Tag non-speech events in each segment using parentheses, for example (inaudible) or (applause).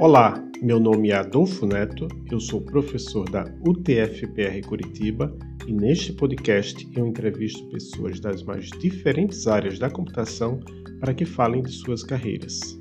Olá, meu nome é Adolfo Neto, eu sou professor da UTFPR Curitiba e neste podcast eu entrevisto pessoas das mais diferentes áreas da computação para que falem de suas carreiras.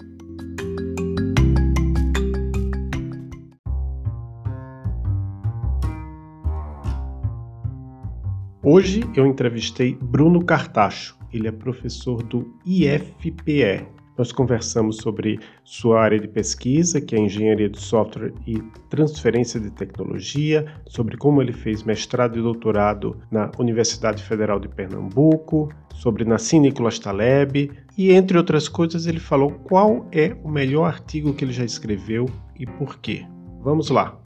Hoje eu entrevistei Bruno Cartacho, ele é professor do IFPE, nós conversamos sobre sua área de pesquisa, que é engenharia de software e transferência de tecnologia, sobre como ele fez mestrado e doutorado na Universidade Federal de Pernambuco, sobre Nassim Nicolas Taleb, e entre outras coisas ele falou qual é o melhor artigo que ele já escreveu e por quê. Vamos lá!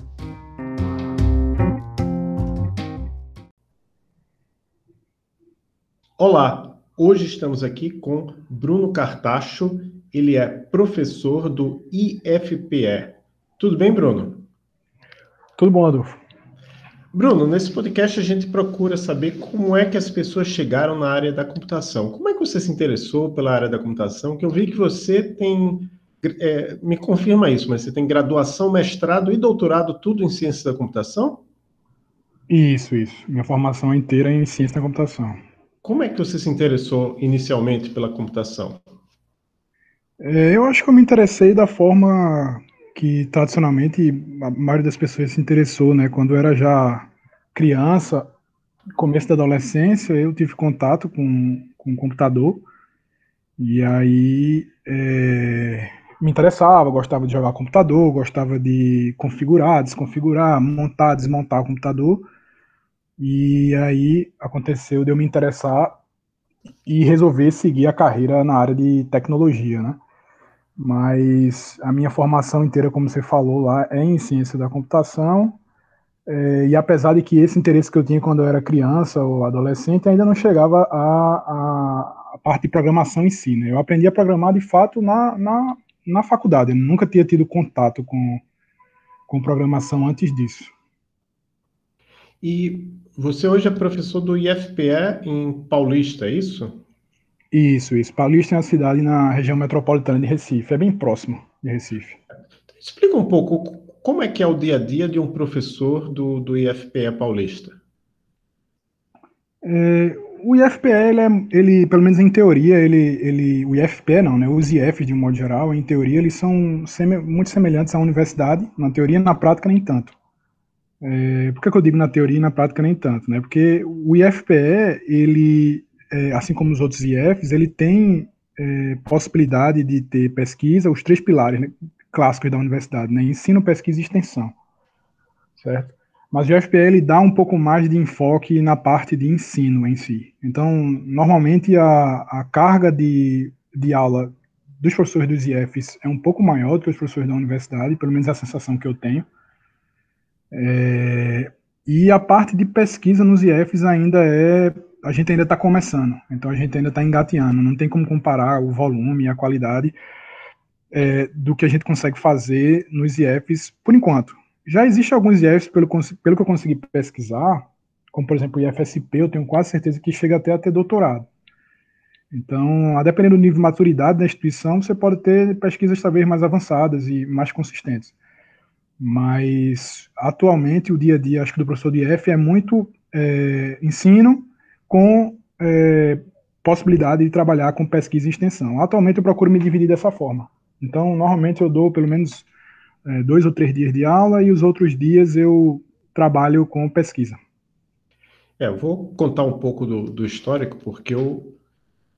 Olá, Hoje estamos aqui com Bruno Cartacho, ele é professor do IFPE. Tudo bem, Bruno? Tudo bom, Adolfo. Bruno, nesse podcast a gente procura saber como é que as pessoas chegaram na área da computação. Como é que você se interessou pela área da computação? Que eu vi que você tem, é, me confirma isso, mas você tem graduação, mestrado e doutorado tudo em ciência da computação? Isso, isso. Minha formação inteira é em ciência da computação. Como é que você se interessou inicialmente pela computação? É, eu acho que eu me interessei da forma que tradicionalmente a maioria das pessoas se interessou, né? Quando eu era já criança, começo da adolescência, eu tive contato com, com o computador e aí é, me interessava, gostava de jogar computador, gostava de configurar, desconfigurar, montar, desmontar o computador. E aí aconteceu de eu me interessar e resolver seguir a carreira na área de tecnologia, né? Mas a minha formação inteira, como você falou lá, é em ciência da computação. É, e apesar de que esse interesse que eu tinha quando eu era criança ou adolescente ainda não chegava à, parte de programação em si, né? Eu aprendi a programar de fato na, na, na faculdade. Eu nunca tinha tido contato com, com programação antes disso. E você hoje é professor do IFPE em Paulista, é isso? Isso, isso. Paulista é uma cidade na região metropolitana de Recife, é bem próximo de Recife. Explica um pouco como é que é o dia a dia de um professor do, do IFPE Paulista. É, o IFPE, ele, é, ele, pelo menos em teoria, ele, ele, o IFPE não, né? Os IFs de um modo geral, em teoria, eles são semi, muito semelhantes à universidade, na teoria, na prática nem tanto. É, por que, que, eu digo na teoria e na prática nem tanto? Né? Porque o IFPE, ele, é, assim como os outros IFs, ele tem é, possibilidade de ter pesquisa, os três pilares né, clássicos da universidade, né? ensino, pesquisa e extensão, certo? Mas o IFPE ele dá um pouco mais de enfoque na parte de ensino em si. Então, normalmente a, a carga de, de aula dos professores dos IFs é um pouco maior do que os professores da universidade, pelo menos é a sensação que eu tenho. É, e a parte de pesquisa nos IFs ainda é. A gente ainda está começando, então a gente ainda está engateando, não tem como comparar o volume e a qualidade é, do que a gente consegue fazer nos IFs por enquanto. Já existem alguns IFs, pelo, pelo que eu consegui pesquisar, como por exemplo o IFSP, eu tenho quase certeza que chega até a ter doutorado. Então, a depender do nível de maturidade da instituição, você pode ter pesquisas talvez mais avançadas e mais consistentes. Mas atualmente o dia a dia, acho que do professor de IF é muito é, ensino com é, possibilidade de trabalhar com pesquisa e extensão. Atualmente eu procuro me dividir dessa forma. Então, normalmente eu dou pelo menos é, dois ou três dias de aula e os outros dias eu trabalho com pesquisa. É, eu vou contar um pouco do, do histórico, porque eu,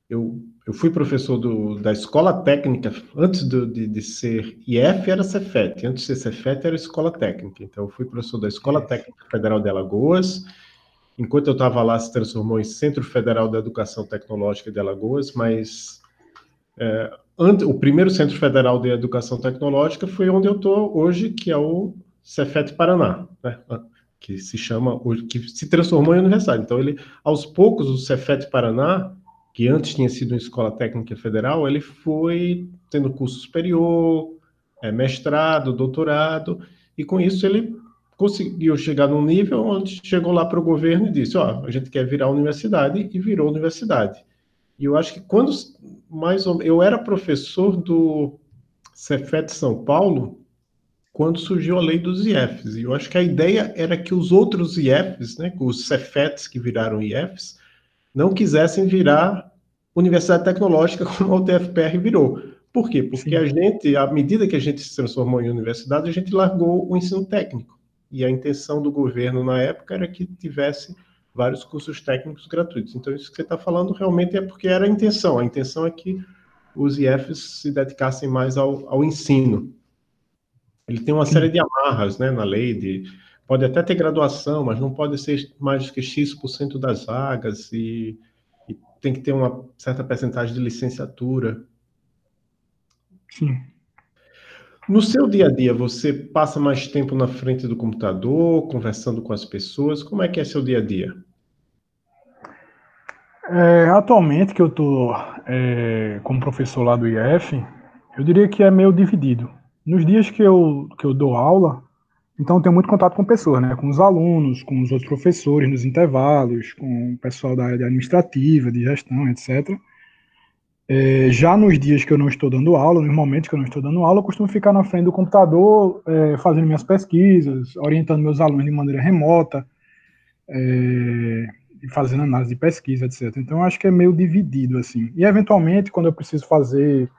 eu eu fui professor do, da escola técnica, antes do, de, de, ser IF era Cefet, antes de ser Cefet era escola técnica. Então, eu fui professor da Escola Técnica Federal de Alagoas. Enquanto eu estava lá, se transformou em Centro Federal da Educação Tecnológica de Alagoas, mas é, ante, o primeiro Centro Federal de Educação Tecnológica foi onde eu estou hoje, que é o Cefet Paraná, né? que se chama, que se transformou em universidade. Então, ele, aos poucos, o Cefet Paraná que antes tinha sido uma escola técnica federal, ele foi tendo curso superior, é, mestrado, doutorado, e com isso ele conseguiu chegar num nível onde chegou lá para o governo e disse, ó, a gente quer virar universidade, e virou universidade. E eu acho que quando, mais ou eu era professor do Cefet São Paulo, quando surgiu a lei dos IFs. E eu acho que a ideia era que os outros IFs, né, os Cefets que viraram IFs, não quisessem virar universidade tecnológica (laughs) como a UTFPR virou. Por quê? Porque Sim. a gente, à medida que a gente se transformou em universidade, a gente largou o ensino técnico. E a intenção do governo na época era que tivesse vários cursos técnicos gratuitos. Então, isso que você está falando realmente é porque era a intenção. A intenção é que os IFs se dedicassem mais ao, ao ensino. Ele tem uma Sim. série de amarras né, na lei, de, pode até ter graduação, mas não pode ser mais que X% das vagas, e, e tem que ter uma certa percentagem de licenciatura. Sim. No seu dia a dia, você passa mais tempo na frente do computador, conversando com as pessoas? Como é que é seu dia a dia? É, atualmente, que eu estou é, como professor lá do IF, eu diria que é meio dividido. Nos dias que eu, que eu dou aula, então eu tenho muito contato com pessoas, né? Com os alunos, com os outros professores nos intervalos, com o pessoal da área administrativa, de gestão, etc. É, já nos dias que eu não estou dando aula, nos momentos que eu não estou dando aula, eu costumo ficar na frente do computador, é, fazendo minhas pesquisas, orientando meus alunos de maneira remota, é, fazendo análise de pesquisa, etc. Então, eu acho que é meio dividido, assim. E, eventualmente, quando eu preciso fazer,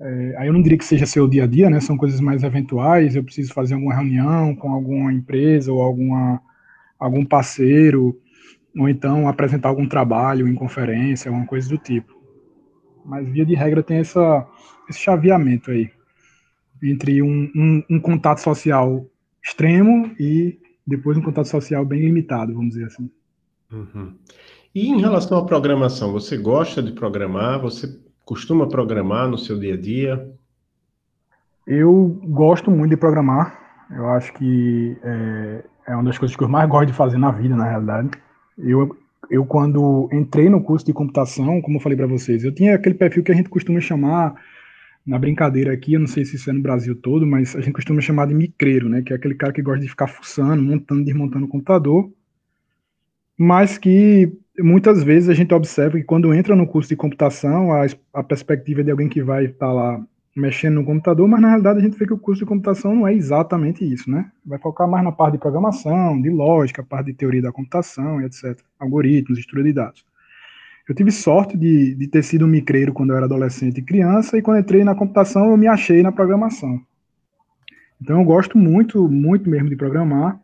é, aí eu não diria que seja seu dia a dia, né, são coisas mais eventuais, eu preciso fazer alguma reunião com alguma empresa ou alguma, algum parceiro, ou então apresentar algum trabalho em conferência, alguma coisa do tipo. Mas, via de regra, tem essa, esse chaveamento aí entre um, um, um, contato social extremo e depois um contato social bem limitado, vamos dizer assim. Uhum. E em relação à programação, você gosta de programar? Você costuma programar no seu dia a dia? Eu gosto muito de programar. Eu acho que é, é uma das coisas que eu mais gosto de fazer na vida, na realidade. Eu eu quando entrei no curso de computação, como eu falei para vocês, eu tinha aquele perfil que a gente costuma chamar na brincadeira aqui, eu não sei se isso é no Brasil todo, mas a gente costuma chamar de micreiro, né, que é aquele cara que gosta de ficar fuçando, montando, desmontando o computador, mas que muitas vezes a gente observa que quando entra no curso de computação, a, a perspectiva de alguém que vai estar tá lá mexendo no computador, mas na realidade a gente vê que o curso de computação não é exatamente isso, né? Vai focar mais na parte de programação, de lógica, parte de teoria da computação, etc. Algoritmos, estrutura de dados. Eu tive sorte de, de ter sido um micreiro quando eu era adolescente e criança, e quando entrei na computação eu me achei na programação. Então eu gosto muito, muito mesmo de programar,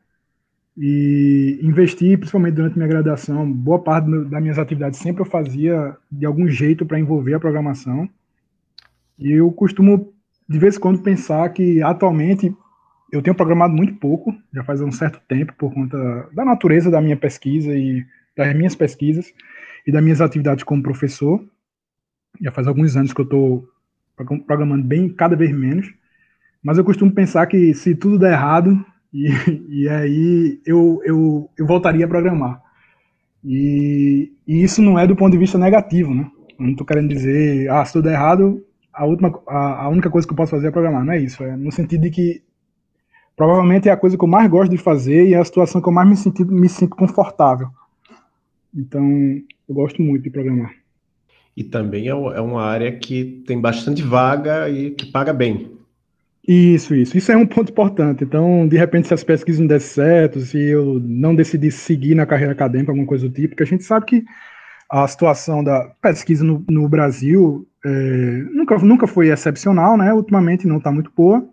e investi, principalmente durante minha graduação, boa parte das minhas atividades sempre eu fazia de algum jeito para envolver a programação. E eu costumo, de vez em quando, pensar que atualmente eu tenho programado muito pouco, já faz um certo tempo, por conta da natureza da minha pesquisa e das minhas pesquisas e das minhas atividades como professor. Já faz alguns anos que eu estou programando bem, cada vez menos. Mas eu costumo pensar que se tudo der errado, e, e aí eu, eu, eu voltaria a programar. E, e, isso não é do ponto de vista negativo, né? Eu não estou querendo dizer, ah, se tudo der errado, a, última, a, a, única coisa que eu posso fazer é programar. Não é isso. É no sentido de que provavelmente é a coisa que eu mais gosto de fazer e é a situação que eu mais me, senti, me sinto confortável. Então, eu gosto muito de programar. E também é, é uma área que tem bastante vaga e que paga bem. Isso, isso. Isso é um ponto importante. Então, de repente, se as pesquisas não dessem certo, se eu não decidir seguir na carreira acadêmica, alguma coisa do tipo, porque a gente sabe que a situação da pesquisa no, no Brasil é, nunca, nunca foi excepcional, né? Ultimamente não está muito boa,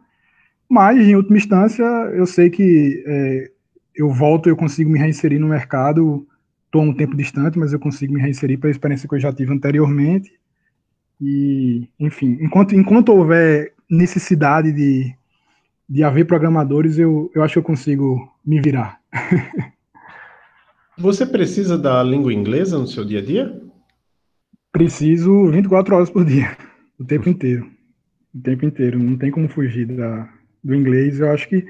mas em última instância eu sei que é, eu volto, eu consigo me reinserir no mercado. Estou um tempo distante, mas eu consigo me reinserir pela experiência que eu já tive anteriormente. E, enfim, enquanto, enquanto houver necessidade de, de haver programadores, eu, eu acho que eu consigo me virar. (laughs) Você precisa da língua inglesa no seu dia a dia? Preciso 24 horas por dia, o tempo inteiro. O tempo inteiro. Não tem como fugir da, do inglês. Eu acho que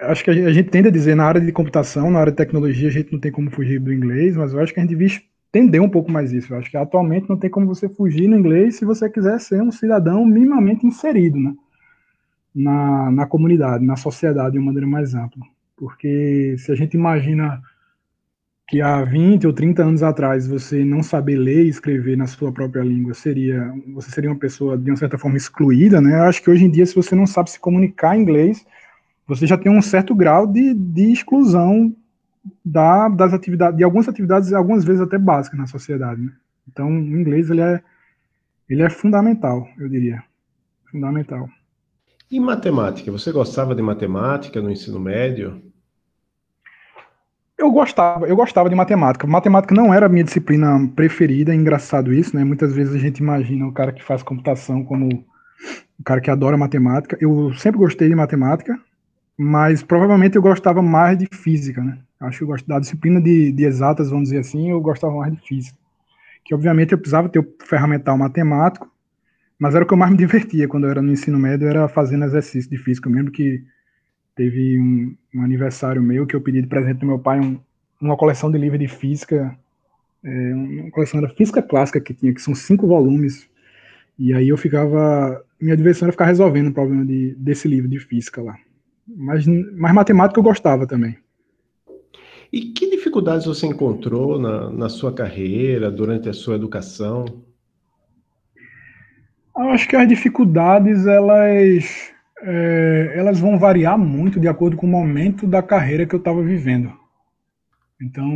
acho que a gente tende a dizer na área de computação, na área de tecnologia, a gente não tem como fugir do inglês, mas eu acho que a gente devia entender um pouco mais isso. Eu acho que atualmente não tem como você fugir no inglês se você quiser ser um cidadão minimamente inserido né? na, na comunidade, na sociedade de uma maneira mais ampla. Porque se a gente imagina que há 20 ou 30 anos atrás você não saber ler e escrever na sua própria língua seria você seria uma pessoa de uma certa forma excluída, né? Eu acho que hoje em dia se você não sabe se comunicar em inglês, você já tem um certo grau de, de exclusão da, das atividades, de algumas atividades, algumas vezes até básicas na sociedade. Né? Então, o inglês ele é, ele é fundamental, eu diria, fundamental. E matemática? Você gostava de matemática no ensino médio? Eu gostava, eu gostava de matemática. Matemática não era a minha disciplina preferida, é engraçado isso, né? Muitas vezes a gente imagina o cara que faz computação como o cara que adora matemática. Eu sempre gostei de matemática, mas provavelmente eu gostava mais de física, né? Acho que eu gosto da disciplina de, de exatas, vamos dizer assim, eu gostava mais de física. Que obviamente eu precisava ter o ferramental matemático, mas era o que eu mais me divertia quando eu era no ensino médio, era fazendo exercício de física. Eu lembro que teve um, um aniversário meu que eu pedi de presente do meu pai um, uma coleção de livros de física, é, uma coleção da física clássica que tinha, que são cinco volumes. E aí eu ficava, minha diversão era ficar resolvendo o problema de, desse livro de física lá. Mas, mas matemática eu gostava também. E que dificuldades você encontrou na, na sua carreira, durante a sua educação? Eu acho que as dificuldades, elas, é, elas vão variar muito de acordo com o momento da carreira que eu estava vivendo. Então,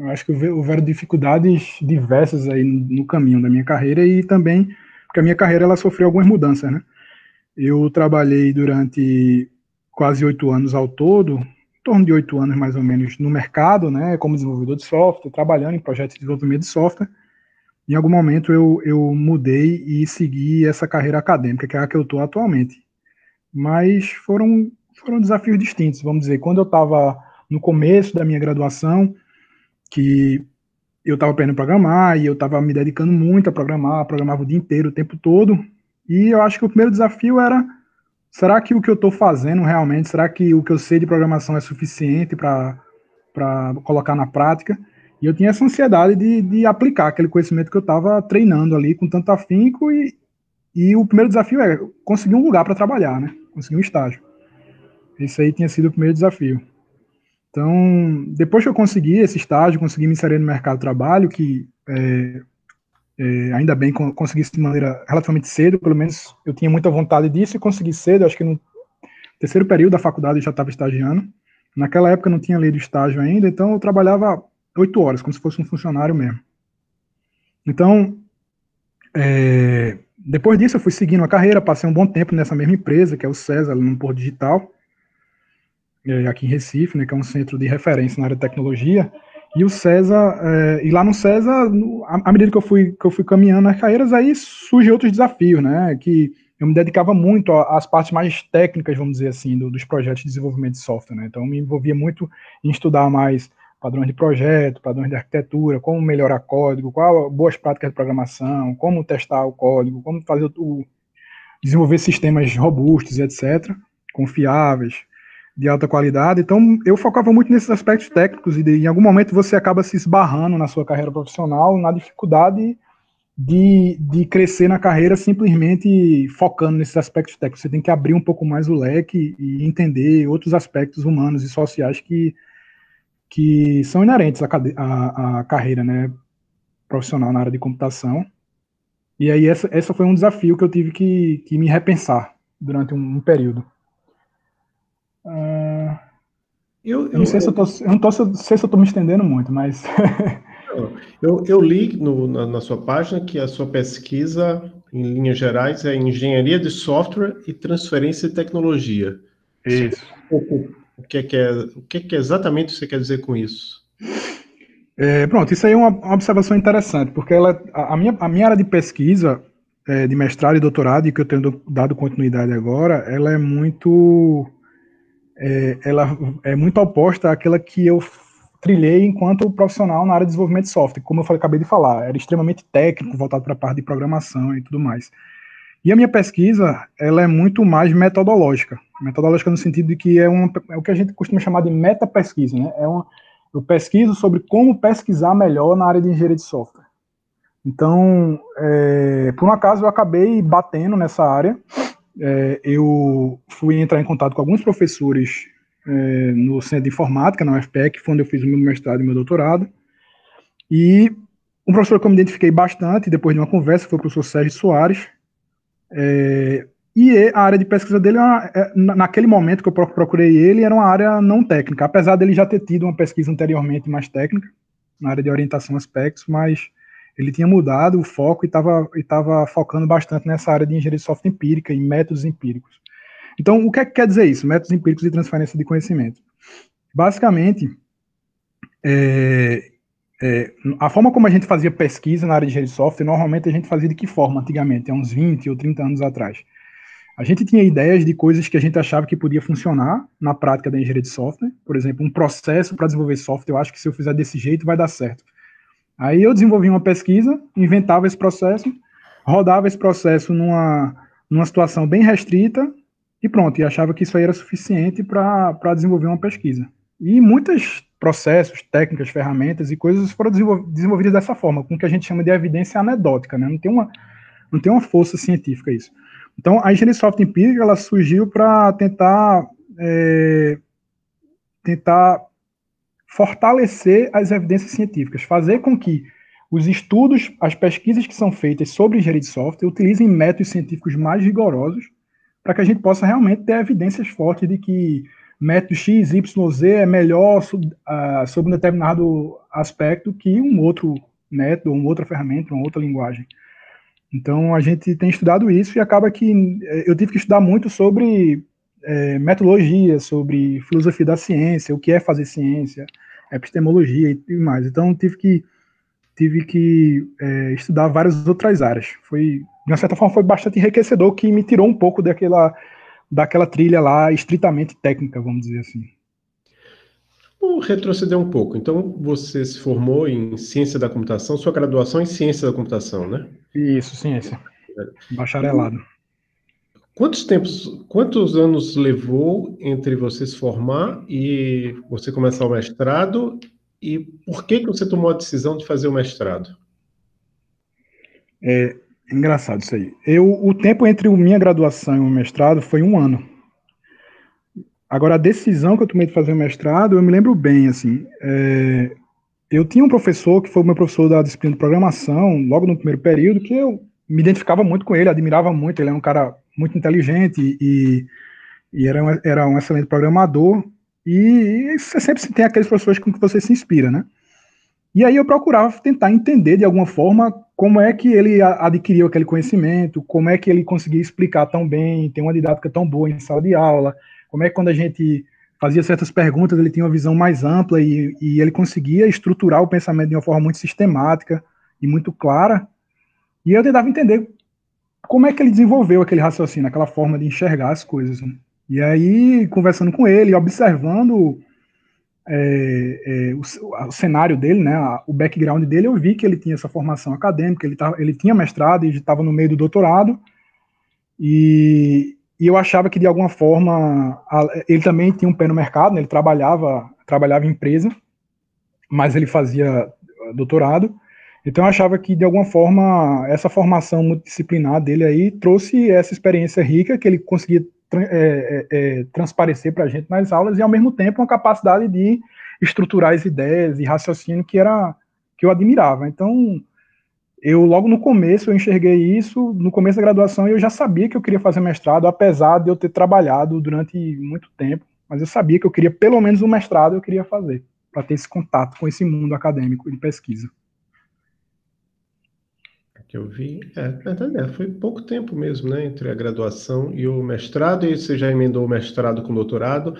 eu acho que houveram dificuldades diversas aí no, caminho da minha carreira e também porque a minha carreira ela sofreu algumas mudanças, né? Eu trabalhei durante quase oito anos ao todo, torno de oito anos mais ou menos no mercado, né, como desenvolvedor de software, trabalhando em projetos de desenvolvimento de software. Em algum momento eu, eu mudei e segui essa carreira acadêmica, que é a que eu estou atualmente. Mas foram, foram desafios distintos, vamos dizer. Quando eu estava no começo da minha graduação, que eu estava aprendendo a programar e eu estava me dedicando muito a programar, programava o dia inteiro, o tempo todo. E eu acho que o primeiro desafio era será que o que eu estou fazendo realmente, será que o que eu sei de programação é suficiente para colocar na prática? E eu tinha essa ansiedade de, de aplicar aquele conhecimento que eu estava treinando ali com tanto afinco e, e o primeiro desafio é conseguir um lugar para trabalhar, né? Conseguir um estágio. Esse aí tinha sido o primeiro desafio. Então, depois que eu consegui esse estágio, consegui me inserir no mercado de trabalho, que é, é, ainda bem consegui isso de maneira relativamente cedo, pelo menos eu tinha muita vontade disso e consegui cedo, acho que no terceiro período da faculdade eu já estava estagiando. Naquela época eu não tinha lido estágio ainda, então eu trabalhava oito horas, como se fosse um funcionário mesmo. Então, é, depois disso eu fui seguindo a carreira, passei um bom tempo nessa mesma empresa, que é o César, no Porto Digital, é, aqui em Recife, né, que é um centro de referência na área de tecnologia, e o César, é, e lá no César, à medida que eu fui, que eu fui caminhando nas carreiras, aí surgem outros desafios, né? Que eu me dedicava muito às partes mais técnicas, vamos dizer assim, do, dos projetos de desenvolvimento de software, né? Então eu me envolvia muito em estudar mais padrões de projeto, padrões de arquitetura, como melhorar código, qual boas práticas de programação, como testar o código, como fazer o, desenvolver sistemas robustos, etc., confiáveis de alta qualidade. Então, eu focava muito nesses aspectos técnicos e de, em algum momento você acaba se esbarrando na sua carreira profissional na dificuldade de, de crescer na carreira simplesmente focando nesses aspectos técnicos. Você tem que abrir um pouco mais o leque e entender outros aspectos humanos e sociais que, que são inerentes à, à, à carreira né, profissional na área de computação. E aí essa, essa foi um desafio que eu tive que, que me repensar durante um, um período. Uh, eu, eu, não sei se eu, tô, eu não tô, sei se eu estou me estendendo muito, mas. (laughs) eu, eu li no, na, na, sua página que a sua pesquisa, em linhas gerais, é engenharia de software e transferência de tecnologia. Isso. O que é, que é, o que, é que exatamente você quer dizer com isso? É, pronto, isso aí é uma, uma observação interessante, porque ela, a, a, minha, a minha área de pesquisa, é, de mestrado e doutorado, e que eu tenho dado continuidade agora, ela é muito é, ela é muito oposta àquela que eu trilhei enquanto profissional na área de desenvolvimento de software. Como eu falei, acabei de falar, era extremamente técnico, voltado para a parte de programação e tudo mais. E a minha pesquisa, ela é muito mais metodológica. Metodológica no sentido de que é, um, é o que a gente costuma chamar de meta-pesquisa, né? É uma, eu pesquiso sobre como pesquisar melhor na área de engenharia de software. Então, é, por um acaso, eu acabei batendo nessa área é, eu fui entrar em contato com alguns professores é, no Centro de Informática, na UFPE, que foi onde eu fiz o meu mestrado e meu doutorado. E um professor que eu me identifiquei bastante, depois de uma conversa, foi o professor Sérgio Soares. É, e a área de pesquisa dele, é, naquele momento que eu procurei ele, era uma área não técnica, apesar dele já ter tido uma pesquisa anteriormente mais técnica, na área de orientação a aspectos, mas ele tinha mudado o foco e estava e focando bastante nessa área de engenharia de software empírica e métodos empíricos. Então, o que, é que quer dizer isso? Métodos empíricos de transferência de conhecimento. Basicamente, é, é, a forma como a gente fazia pesquisa na área de engenharia de software, normalmente a gente fazia de que forma antigamente, há uns 20 ou 30 anos atrás? A gente tinha ideias de coisas que a gente achava que podia funcionar na prática da engenharia de software. Por exemplo, um processo para desenvolver software, eu acho que se eu fizer desse jeito vai dar certo. Aí eu desenvolvi uma pesquisa, inventava esse processo, rodava esse processo numa, numa situação bem restrita e pronto, e achava que isso aí era suficiente para desenvolver uma pesquisa. E muitos processos, técnicas, ferramentas e coisas foram desenvolvidas dessa forma, com o que a gente chama de evidência anedótica, né? Não tem uma, não tem uma força científica isso. Então, a engenharia de software empírica, ela surgiu para tentar, é, tentar fortalecer as evidências científicas, fazer com que os estudos, as pesquisas que são feitas sobre engenharia de software utilizem métodos científicos mais rigorosos para que a gente possa realmente ter evidências fortes de que método X, Y, Z é melhor sobre, uh, sobre um determinado aspecto que um outro método, uma outra ferramenta, uma outra linguagem. Então, a gente tem estudado isso e acaba que eh, eu tive que estudar muito sobre é, metodologia, sobre filosofia da ciência, o que é fazer ciência, epistemologia e tudo mais. Então, tive que tive que é, estudar várias outras áreas. Foi, de uma certa forma, foi bastante enriquecedor, que me tirou um pouco daquela, daquela trilha lá estritamente técnica, vamos dizer assim. Vou retroceder um pouco. Então, você se formou em ciência da computação, sua graduação é em ciência da computação, né? Isso, ciência. Bacharelado. Quantos tempos, quantos anos levou entre você se formar e você começar o mestrado? E por que, que você tomou a decisão de fazer o mestrado? É engraçado isso aí. Eu, o tempo entre minha graduação e o mestrado foi um ano. Agora, a decisão que eu tomei de fazer o mestrado, eu me lembro bem, assim, é, eu tinha um professor que foi o meu professor da disciplina de programação, logo no primeiro período, que eu me identificava muito com ele, admirava muito, ele é um cara muito inteligente e, e era, um, era um excelente programador. E, você sempre tem aqueles professores com que você se inspira, né? E aí eu procurava tentar entender de alguma forma como é que ele adquiriu aquele conhecimento, como é que ele conseguia explicar tão bem, ter uma didática tão boa em sala de aula, como é que quando a gente fazia certas perguntas ele tinha uma visão mais ampla e, e ele conseguia estruturar o pensamento de uma forma muito sistemática e muito clara. E eu tentava entender como é que ele desenvolveu aquele raciocínio, aquela forma de enxergar as coisas. Né? E aí, conversando com ele, observando é, é, o, o, cenário dele, né, o background dele, eu vi que ele tinha essa formação acadêmica, ele, tava, ele tinha mestrado e estava no meio do doutorado, e, e, eu achava que de alguma forma a, ele também tinha um pé no mercado, né, ele trabalhava, trabalhava em empresa, mas ele fazia doutorado, então eu achava que de alguma forma essa formação multidisciplinar dele aí trouxe essa experiência rica que ele conseguia é, é, é, transparecer para a gente nas aulas e ao mesmo tempo uma capacidade de estruturar as ideias e raciocínio que era que eu admirava. Então eu logo no começo eu enxerguei isso, no começo da graduação eu já sabia que eu queria fazer mestrado, apesar de eu ter trabalhado durante muito tempo, mas eu sabia que eu queria pelo menos um mestrado eu queria fazer para ter esse contato com esse mundo acadêmico de pesquisa que eu vi. É, é, foi pouco tempo mesmo, né? Entre a graduação e o mestrado, e você já emendou o mestrado com o doutorado.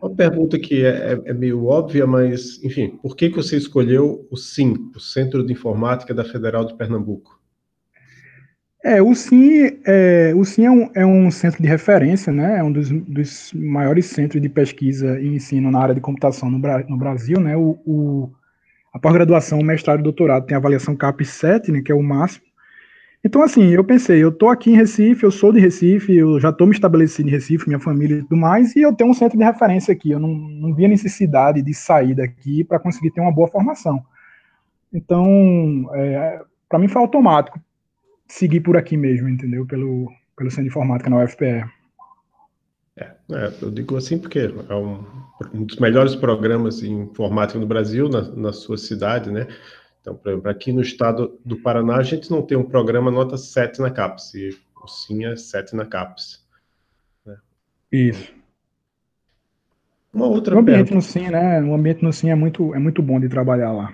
Uma pergunta que é, é, é meio óbvia, mas, enfim, por que, que você escolheu o CIM, o Centro de Informática da Federal de Pernambuco? É, o CIM, é, o CIM é, um, é um centro de referência, né? É um dos, dos, maiores centros de pesquisa e ensino na área de computação no, no Brasil, né? O, o a pós-graduação, mestrado e doutorado tem avaliação CAP 7, né, que é o máximo. Então, assim, eu pensei, eu estou aqui em Recife, eu sou de Recife, eu já estou me estabelecido em Recife, minha família e tudo mais, e eu tenho um centro de referência aqui. Eu não, não via necessidade de sair daqui para conseguir ter uma boa formação. Então, é, para mim foi automático seguir por aqui mesmo, entendeu? Pelo, pelo centro de informática na UFPE. É. É, eu digo assim porque é um, um dos melhores programas em informática no Brasil, na, na sua cidade, né? Então, por exemplo, aqui no estado do Paraná, a gente não tem um programa nota 7 na CAPES, e o SIM é 7 na CAPES. Né? Isso. Uma outra o ambiente pergunta. no SIM, né? O ambiente no SIM é muito, é muito bom de trabalhar lá.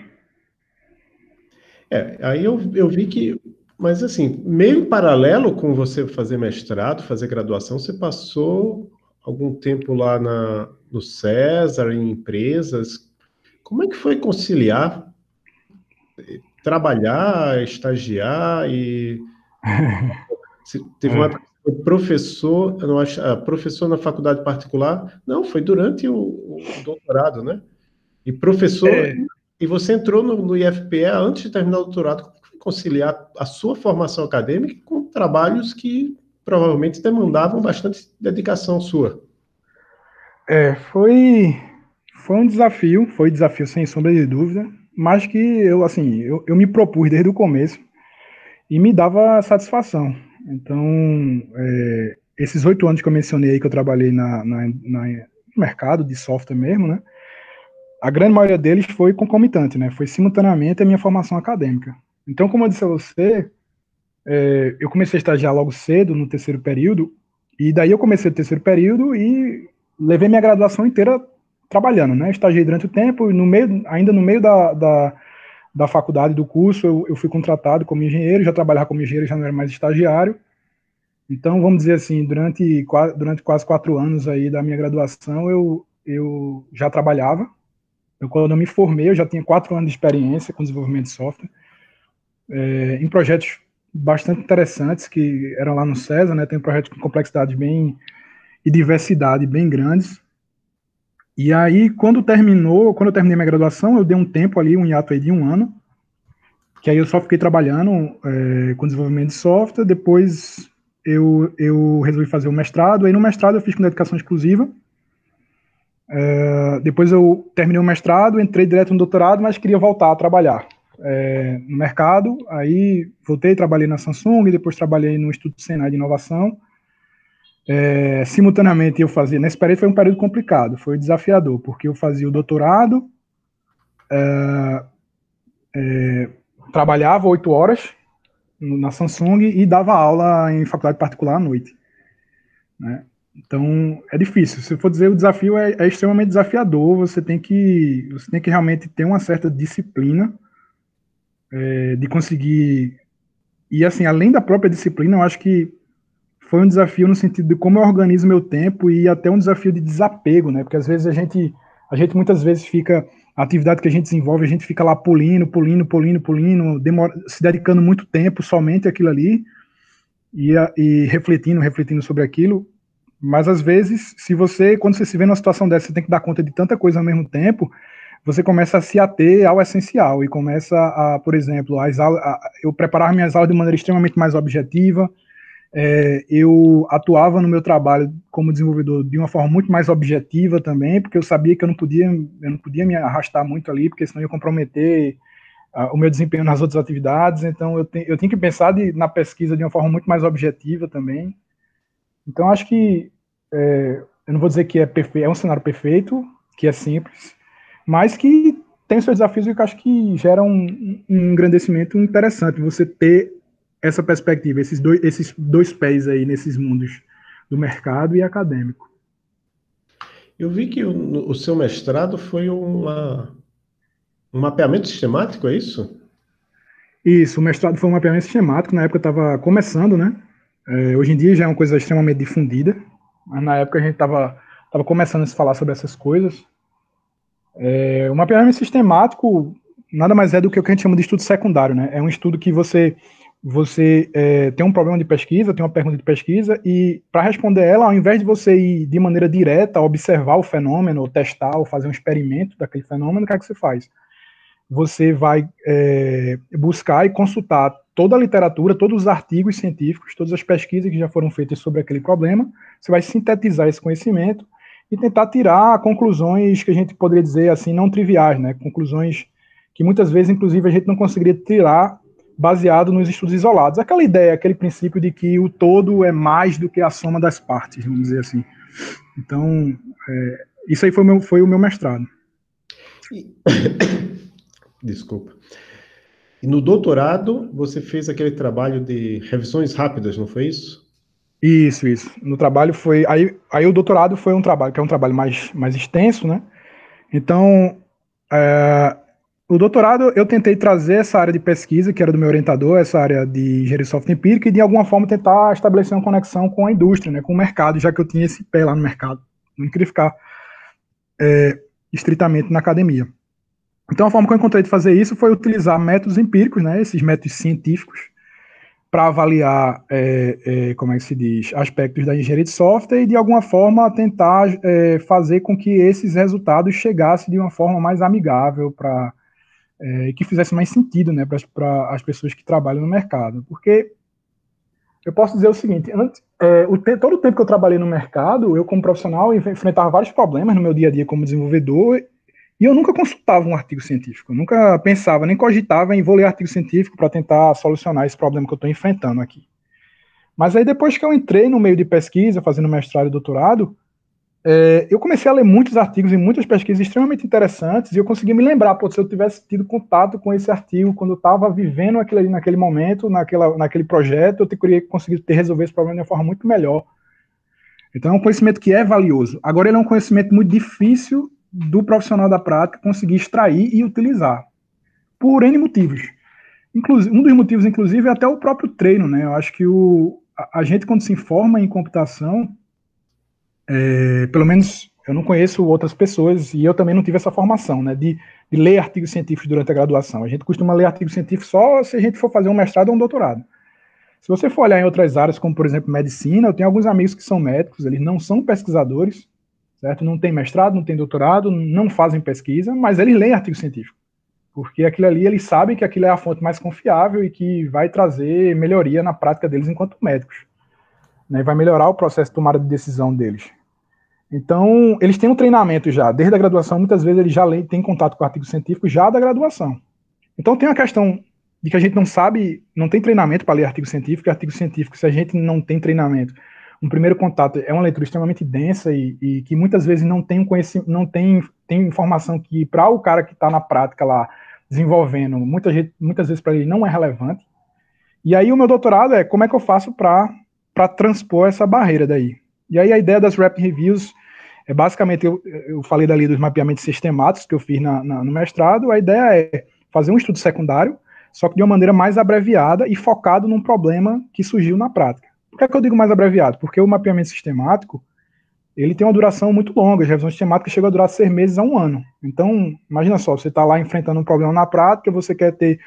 É, aí eu, eu vi que, mas assim, meio em paralelo com você fazer mestrado, fazer graduação, você passou algum tempo lá na, no César, em empresas. Como é que foi conciliar trabalhar, estagiar e (laughs) teve uma época professor, eu não acho, ah, professor na faculdade particular, não, foi durante o, o doutorado, né? E professor, é. e você entrou no, no, IFPE antes de terminar o doutorado, conciliar a sua formação acadêmica com trabalhos que provavelmente demandavam bastante dedicação sua? É, foi, foi um desafio, foi um desafio sem sombra de dúvida, mas que eu, assim, eu, eu me propus desde o começo e me dava satisfação. Então, é, esses oito anos que eu mencionei aí que eu trabalhei na, na, na, no mercado de software mesmo, né? A grande maioria deles foi concomitante, né? Foi simultaneamente a minha formação acadêmica. Então, como eu disse a você, é, eu comecei a estagiar logo cedo, no terceiro período, e daí eu comecei o terceiro período e levei minha graduação inteira trabalhando, né? Estagiei durante o tempo, no meio, ainda no meio da, da, da faculdade, do curso, eu, eu, fui contratado como engenheiro, já trabalhava como engenheiro, já não era mais estagiário. Então, vamos dizer assim, durante, durante quase quatro anos aí da minha graduação, eu, eu já trabalhava. Eu, quando eu me formei, eu já tinha quatro anos de experiência com desenvolvimento de software, é, em projetos bastante interessantes que eram lá no César, né? Tem projetos com complexidade bem e diversidade bem grandes. E aí, quando terminou, quando eu terminei minha graduação, eu dei um tempo ali, um hiato aí de um ano, que aí eu só fiquei trabalhando é, com desenvolvimento de software, depois eu, eu resolvi fazer o mestrado, aí no mestrado eu fiz com dedicação exclusiva, é, depois eu terminei o mestrado, entrei direto no doutorado, mas queria voltar a trabalhar é, no mercado, aí voltei, trabalhei na Samsung, depois trabalhei no Instituto Senai de Inovação, é, simultaneamente eu fazia, nesse período foi um período complicado, foi desafiador, porque eu fazia o doutorado, é, é, trabalhava oito horas na Samsung e dava aula em faculdade particular à noite. Né? Então é difícil. Se for dizer o desafio é, é, extremamente desafiador. Você tem que você tem que realmente ter uma certa disciplina é, de conseguir e assim além da própria disciplina, eu acho que foi um desafio no sentido de como eu organizo meu tempo e até um desafio de desapego, né? Porque às vezes a gente, a gente muitas vezes fica, a atividade que a gente desenvolve, a gente fica lá pulindo, pulindo, pulindo, pulindo, demora, se dedicando muito tempo somente àquilo ali e, e refletindo, refletindo sobre aquilo. Mas às vezes, se você, quando você se vê numa situação dessa, você tem que dar conta de tanta coisa ao mesmo tempo, você começa a se ater ao essencial e começa a, por exemplo, as aulas, a, eu preparar minhas aulas de maneira extremamente mais objetiva, é, eu atuava no meu trabalho como desenvolvedor de uma forma muito mais objetiva também, porque eu sabia que eu não podia, eu não podia me arrastar muito ali, porque senão ia comprometer uh, o meu desempenho nas outras atividades. Então eu, te, eu tenho que pensar de, na pesquisa de uma forma muito mais objetiva também. Então acho que é, eu não vou dizer que é perfeito, é um cenário perfeito, que é simples, mas que tem seus desafios e que acho que gera um, um engrandecimento interessante. Você ter essa perspectiva, esses dois, esses dois pés aí nesses mundos do mercado e acadêmico. Eu vi que o, o seu mestrado foi uma, um mapeamento sistemático, é isso? Isso, o mestrado foi um mapeamento sistemático, na época estava começando, né? É, hoje em dia já é uma coisa extremamente difundida, mas na época a gente estava tava começando a se falar sobre essas coisas. É, o mapeamento sistemático nada mais é do que o que a gente chama de estudo secundário, né? É um estudo que você você é, tem um problema de pesquisa, tem uma pergunta de pesquisa, e para responder ela, ao invés de você ir de maneira direta observar o fenômeno, ou testar, ou fazer um experimento daquele fenômeno, o que é que você faz? Você vai é, buscar e consultar toda a literatura, todos os artigos científicos, todas as pesquisas que já foram feitas sobre aquele problema, você vai sintetizar esse conhecimento e tentar tirar conclusões que a gente poderia dizer assim, não triviais, né? Conclusões que muitas vezes, inclusive, a gente não conseguiria tirar baseado nos estudos isolados. Aquela ideia, aquele princípio de que o todo é mais do que a soma das partes, vamos dizer assim. Então, é, isso aí foi meu, foi o meu mestrado. (coughs) Desculpa. E no doutorado, você fez aquele trabalho de revisões rápidas, não foi isso? Isso, isso. No trabalho foi. Aí, aí o doutorado foi um trabalho que é um trabalho mais, mais extenso, né? Então, é, o doutorado eu tentei trazer essa área de pesquisa, que era do meu orientador, essa área de engenharia de software empírica, e de alguma forma tentar estabelecer uma conexão com a indústria, né, com o mercado, já que eu tinha esse pé lá no mercado. Não queria ficar é, estritamente na academia. Então, a forma que eu encontrei de fazer isso foi utilizar métodos empíricos, né, esses métodos científicos, para avaliar, é, é, como é que se diz, aspectos da engenharia de software e, de alguma forma, tentar é, fazer com que esses resultados chegassem de uma forma mais amigável para é, que fizesse mais sentido né, para as pessoas que trabalham no mercado. Porque eu posso dizer o seguinte: antes, é, o todo o tempo que eu trabalhei no mercado, eu, como profissional, enfrentava vários problemas no meu dia a dia como desenvolvedor e eu nunca consultava um artigo científico, nunca pensava, nem cogitava em vou ler artigo científico para tentar solucionar esse problema que eu estou enfrentando aqui. Mas aí depois que eu entrei no meio de pesquisa, fazendo mestrado e doutorado, é, eu comecei a ler muitos artigos e muitas pesquisas extremamente interessantes e eu consegui me lembrar, pô, se eu tivesse tido contato com esse artigo quando eu estava vivendo aquilo ali naquele momento, naquela, naquele projeto, eu teria conseguido ter resolver esse problema de uma forma muito melhor. Então é um conhecimento que é valioso. Agora ele é um conhecimento muito difícil do profissional da prática conseguir extrair e utilizar, por N motivos. Inclusive, um dos motivos, inclusive, é até o próprio treino, né? Eu acho que o, a, a gente, quando se informa em computação, é, pelo menos eu não conheço outras pessoas e eu também não tive essa formação, né, de, de, ler artigos científicos durante a graduação. A gente costuma ler artigos científicos só se a gente for fazer um mestrado ou um doutorado. Se você for olhar em outras áreas, como por exemplo medicina, eu tenho alguns amigos que são médicos, eles não são pesquisadores, certo? Não tem mestrado, não tem doutorado, não fazem pesquisa, mas eles leem artigo científico. Porque aquilo ali, eles sabem que aquilo é a fonte mais confiável e que vai trazer melhoria na prática deles enquanto médicos. Né? Vai melhorar o processo de tomada de decisão deles. Então, eles têm um treinamento já, desde a graduação, muitas vezes eles já têm contato com artigo científico já da graduação. Então, tem uma questão de que a gente não sabe, não tem treinamento para ler artigo científico, e artigo científico, se a gente não tem treinamento, um primeiro contato é uma leitura extremamente densa e, e que muitas vezes não tem conhecimento, não tem, tem informação que para o cara que está na prática lá desenvolvendo, muita gente, muitas vezes para ele não é relevante. E aí o meu doutorado é como é que eu faço para transpor essa barreira daí. E aí a ideia das Rapid Reviews é basicamente, eu, eu falei dali dos mapeamentos sistemáticos que eu fiz na, na, no mestrado, a ideia é fazer um estudo secundário, só que de uma maneira mais abreviada e focado num problema que surgiu na prática. Por que, é que eu digo mais abreviado? Porque o mapeamento sistemático, ele tem uma duração muito longa, as revisões sistemáticas chegam a durar seis meses a um ano. Então, imagina só, você está lá enfrentando um problema na prática, você quer ter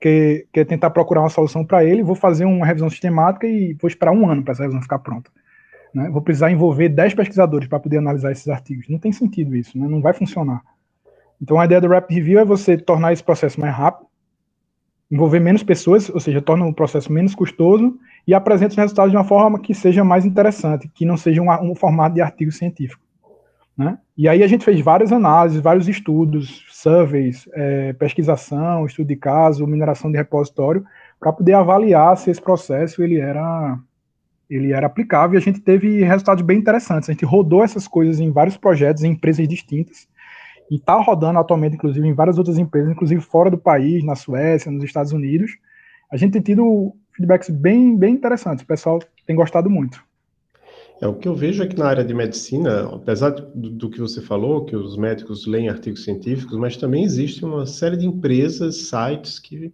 quer, quer tentar procurar uma solução para ele, vou fazer uma revisão sistemática e vou esperar um ano para essa revisão ficar pronta. Né? Vou precisar envolver 10 pesquisadores para poder analisar esses artigos. Não tem sentido isso, né? não vai funcionar. Então a ideia do Rapid Review é você tornar esse processo mais rápido, envolver menos pessoas, ou seja, torna o processo menos custoso e apresenta os resultados de uma forma que seja mais interessante, que não seja um, um formato de artigo científico. Né? E aí a gente fez várias análises, vários estudos, surveys, é, pesquisação, estudo de caso, mineração de repositório, para poder avaliar se esse processo ele era ele era aplicável e a gente teve resultados bem interessantes. A gente rodou essas coisas em vários projetos, em empresas distintas, e está rodando atualmente, inclusive, em várias outras empresas, inclusive fora do país, na Suécia, nos Estados Unidos. A gente tem tido feedbacks bem, bem interessantes, o pessoal tem gostado muito. É, o que eu vejo é que na área de medicina, apesar do, do, que você falou, que os médicos leem artigos científicos, mas também existe uma série de empresas, sites que,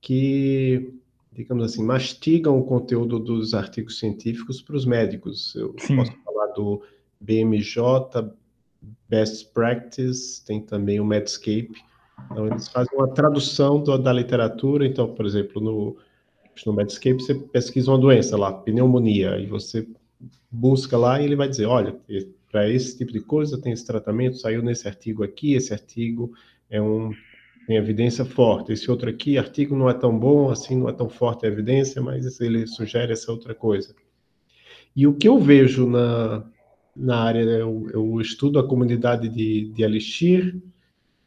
que digamos assim, mastigam o conteúdo dos artigos científicos para os médicos. Eu Sim. posso falar do BMJ, Best Practice, tem também o Medscape. Então, eles fazem uma tradução do, da literatura. Então, por exemplo, no, no Medscape, você pesquisa uma doença lá, pneumonia, e você busca lá e ele vai dizer, olha, para esse tipo de coisa tem esse tratamento, saiu nesse artigo aqui, esse artigo é um tem evidência forte. Esse outro aqui, artigo não é tão bom, assim, não é tão forte a evidência, mas ele sugere essa outra coisa. E o que eu vejo na, na área, eu, eu estudo a comunidade de, de Elixir,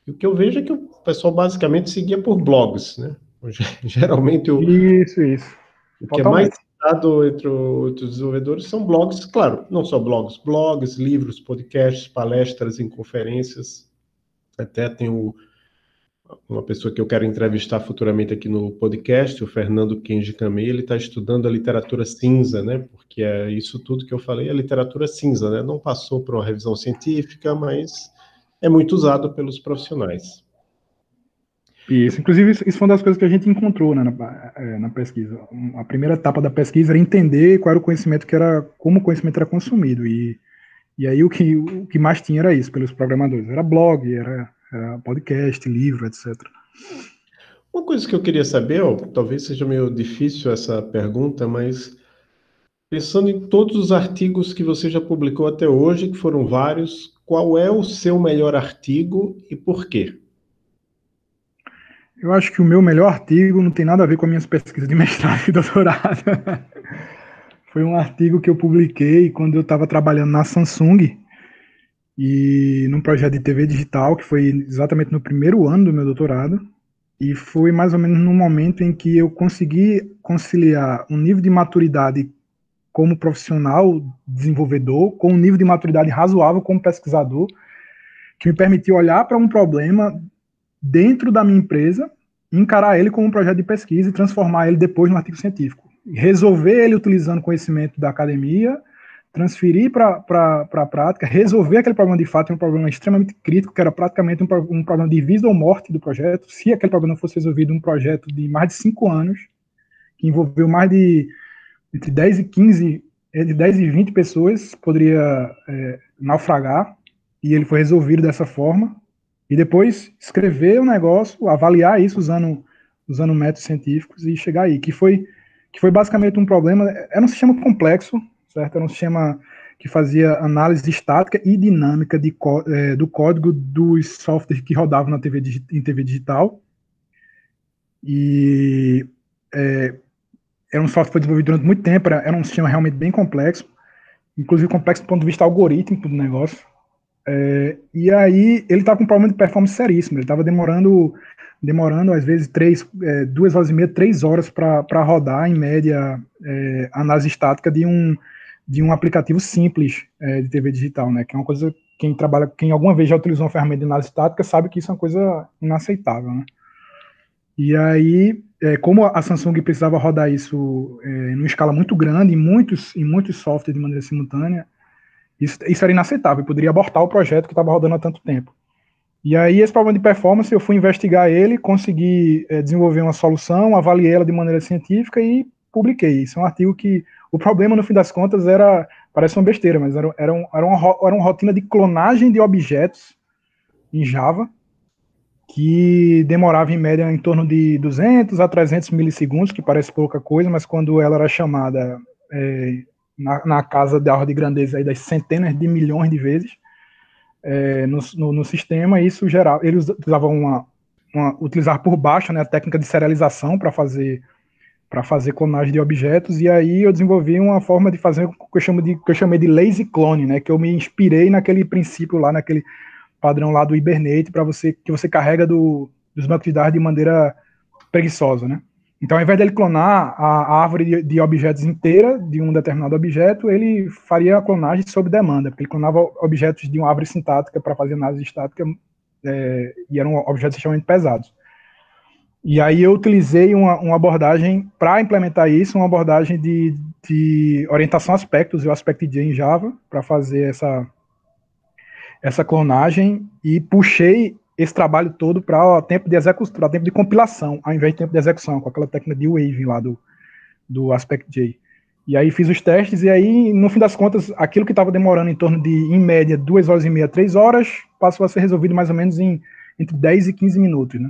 e o que eu vejo é que o pessoal basicamente seguia por blogs, né? (laughs) Geralmente o... Isso, isso. O que, é mais, citado entre os desenvolvedores são blogs, claro, não só blogs, blogs, livros, podcasts, palestras em conferências. Até tem o, uma pessoa que eu quero entrevistar futuramente aqui no podcast, o Fernando Kenji Kamei, ele está estudando a literatura cinza, né? Porque é isso tudo que eu falei, a literatura cinza, né? Não passou por uma revisão científica, mas é muito usado pelos profissionais. Isso, inclusive, isso, foi uma das coisas que a gente encontrou né, na, é, na, pesquisa. A primeira etapa da pesquisa era entender qual era o conhecimento que era, como o conhecimento era consumido. E, e aí o que, o que mais tinha era isso, pelos programadores. Era blog, era, era podcast, livro, etc. Uma coisa que eu queria saber, ó, talvez seja meio difícil essa pergunta, mas pensando em todos os artigos que você já publicou até hoje, que foram vários, qual é o seu melhor artigo e por quê? Eu acho que o meu melhor artigo não tem nada a ver com as minhas pesquisas de mestrado e doutorado. (laughs) Foi um artigo que eu publiquei quando eu estava trabalhando na Samsung e num projeto de TV digital, que foi exatamente no primeiro ano do meu doutorado. E foi mais ou menos no momento em que eu consegui conciliar um nível de maturidade como profissional desenvolvedor com um nível de maturidade razoável como pesquisador, que me permitiu olhar para um problema dentro da minha empresa, encarar ele como um projeto de pesquisa e transformar ele depois num artigo científico. Resolver ele utilizando conhecimento da academia, transferir para a prática, resolver aquele problema de fato, um problema extremamente crítico, que era praticamente um, um problema de vida ou morte do projeto. Se aquele problema fosse resolvido, um projeto de mais de cinco anos, que envolveu mais de entre 10 e 15, entre 10 e 20 pessoas, poderia é, naufragar, e ele foi resolvido dessa forma, e depois escrever o negócio, avaliar isso usando, usando métodos científicos e chegar aí, que foi, que foi basicamente um problema, era um sistema complexo, certo? Era um sistema que fazia análise estática e dinâmica de, é, do código dos softwares que rodavam na TV, em TV digital, e é, era um software desenvolvido durante muito tempo, era, era um sistema realmente bem complexo, inclusive complexo do ponto de vista algorítmico do negócio, é, e aí ele estava com um problema de performance seríssimo. Ele estava demorando, demorando às vezes três, é, duas horas e meia, três horas para rodar em média é, análise estática de um de um aplicativo simples é, de TV digital, né? Que é uma coisa quem trabalha, quem alguma vez já utilizou uma ferramenta de análise estática sabe que isso é uma coisa inaceitável, né? E aí, é, como a Samsung precisava rodar isso é, em uma escala muito grande, em muitos, em muitos softwares de maneira simultânea, isso, isso era inaceitável, poderia abortar o projeto que estava rodando há tanto tempo. E aí, esse problema de performance, eu fui investigar ele, consegui é, desenvolver uma solução, avaliei ela de maneira científica e publiquei. Isso é um artigo que o problema, no fim das contas, era, parece uma besteira, mas era, era, um, era, uma, era uma rotina de clonagem de objetos em Java, que demorava em média em torno de 200 a 300 milissegundos, que parece pouca coisa, mas quando ela era chamada é, na, na casa da ordem de grandeza aí das centenas de milhões de vezes é, no, no, no, sistema, isso geral, eles utilizavam uma, uma utilizar por baixo né, a técnica de serialização para fazer para fazer clonagem de objetos e aí eu desenvolvi uma forma de fazer o que eu chamo de que eu chamei de lazy clone, né, que eu me inspirei naquele princípio lá naquele padrão lá do Hibernate para você que você carrega do, dos bancos de dados de maneira preguiçosa, né? Então, ao invés dele clonar a, árvore de, de, objetos inteira de um determinado objeto, ele faria a clonagem sob demanda, porque ele clonava objetos de uma árvore sintática para fazer análise estática, é, e eram objetos extremamente pesados. E aí eu utilizei uma, uma abordagem para implementar isso, uma abordagem de, de orientação a aspectos, o Aspect-J em Java, para fazer essa, essa clonagem, e puxei esse trabalho todo para tempo de execução, tempo de compilação, ao invés de tempo de execução, com aquela técnica de waving lá do, do Aspect-J. E aí fiz os testes, e aí, no fim das contas, aquilo que estava demorando em torno de, em média, duas horas e meia, três horas, passou a ser resolvido mais ou menos em entre 10 e 15 minutos, né?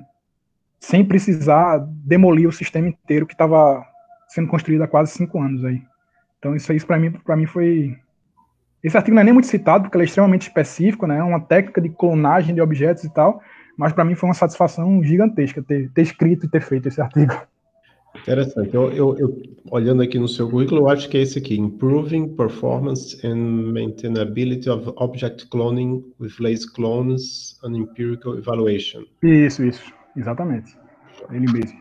Sem precisar demolir o sistema inteiro que estava sendo construído há quase cinco anos aí. Então isso aí para mim, para mim foi esse artigo não é nem muito citado, porque ele é extremamente específico, né? É uma técnica de clonagem de objetos e tal, mas para mim foi uma satisfação gigantesca ter, ter escrito e ter feito esse artigo. Interessante. Eu, eu, eu, olhando aqui no seu currículo, eu acho que é esse aqui: Improving Performance and Maintainability of Object Cloning with Lazy Clones and Empirical Evaluation. Isso, isso. Exatamente. Ele mesmo.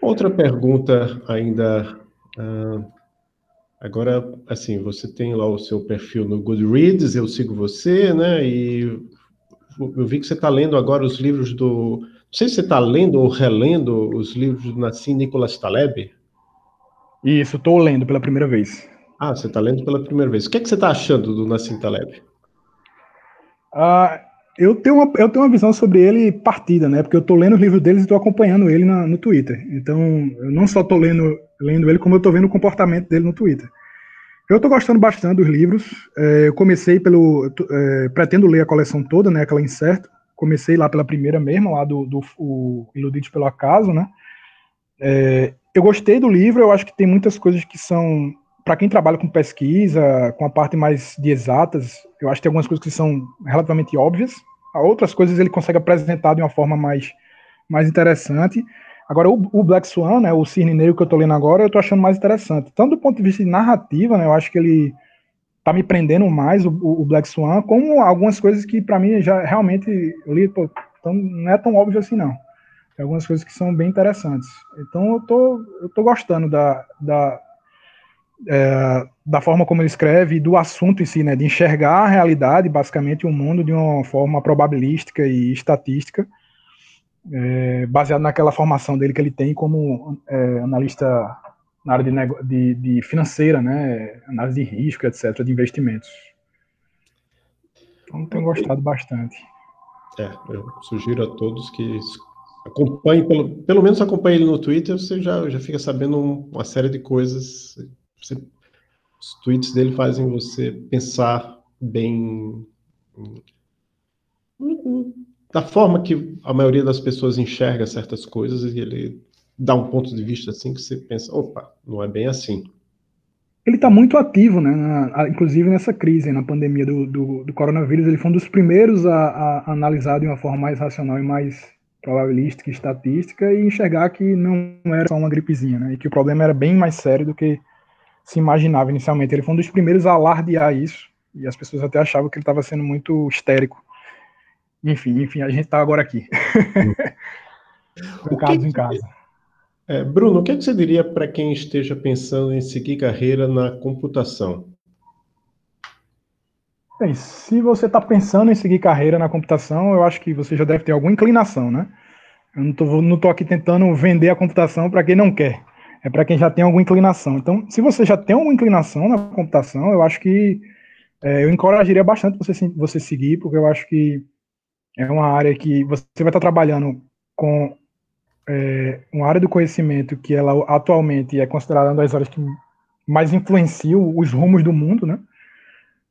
Outra pergunta ainda Uh, agora, assim, você tem lá o seu perfil no Goodreads, eu sigo você, né? E eu vi que você está lendo agora os livros do. Não sei se você está lendo ou relendo os livros do Nassim Nicolas Taleb. Isso, estou lendo pela primeira vez. Ah, você está lendo pela primeira vez. O que, é que você está achando do Nassim Taleb? Uh, eu, tenho uma, eu tenho uma visão sobre ele partida, né? Porque eu estou lendo os livros deles e estou acompanhando ele na, no Twitter. Então, eu não só estou lendo, lendo ele, como eu estou vendo o comportamento dele no Twitter. Eu estou gostando bastante dos livros. É, eu comecei pelo. É, pretendo ler a coleção toda, né? Aquela incerto. Comecei lá pela primeira mesmo, lá do, do o pelo Acaso, né? É, eu gostei do livro, eu acho que tem muitas coisas que são para quem trabalha com pesquisa, com a parte mais de exatas, eu acho que tem algumas coisas que são relativamente óbvias. Outras coisas ele consegue apresentar de uma forma mais, mais interessante. Agora, o, o Black Swan, né, o Cisne Negro que eu estou lendo agora, eu estou achando mais interessante. Tanto do ponto de vista de narrativa, né, eu acho que ele está me prendendo mais, o, o, Black Swan, como algumas coisas que para mim já realmente eu li, pô, então, não é tão óbvio assim não. Tem algumas coisas que são bem interessantes. Então eu tô, eu tô gostando da, da, é, da forma como ele escreve e do assunto em si, né, de enxergar a realidade, basicamente o mundo de uma forma probabilística e estatística, é, baseado naquela formação dele que ele tem como é, analista na área de, de, de, financeira, né, análise de risco, etc., de investimentos. Então tenho gostado bastante. É, eu sugiro a todos que acompanhem, pelo, pelo menos acompanhem ele no Twitter, você já, já fica sabendo uma série de coisas você, os tweets dele fazem você pensar bem da forma que a maioria das pessoas enxerga certas coisas e ele dá um ponto de vista assim que você pensa, opa, não é bem assim. Ele está muito ativo, né? Na, inclusive nessa crise, na pandemia do, do, do, coronavírus, ele foi um dos primeiros a, a, analisar de uma forma mais racional e mais probabilística e estatística e enxergar que não era só uma gripezinha, né? E que o problema era bem mais sério do que se imaginava inicialmente. Ele foi um dos primeiros a alardear isso, e as pessoas até achavam que ele estava sendo muito histérico. Enfim, enfim, a gente está agora aqui. o (laughs) caso em casa. É, Bruno, o que, é que você diria para quem esteja pensando em seguir carreira na computação? Bem, se você está pensando em seguir carreira na computação, eu acho que você já deve ter alguma inclinação, né? Eu não estou aqui tentando vender a computação para quem não quer é para quem já tem alguma inclinação. Então, se você já tem alguma inclinação na computação, eu acho que é, eu encorajaria bastante você, você seguir, porque eu acho que é uma área que você vai estar trabalhando com é, uma área do conhecimento que ela atualmente é considerada uma das áreas que mais influenciam os rumos do mundo, né?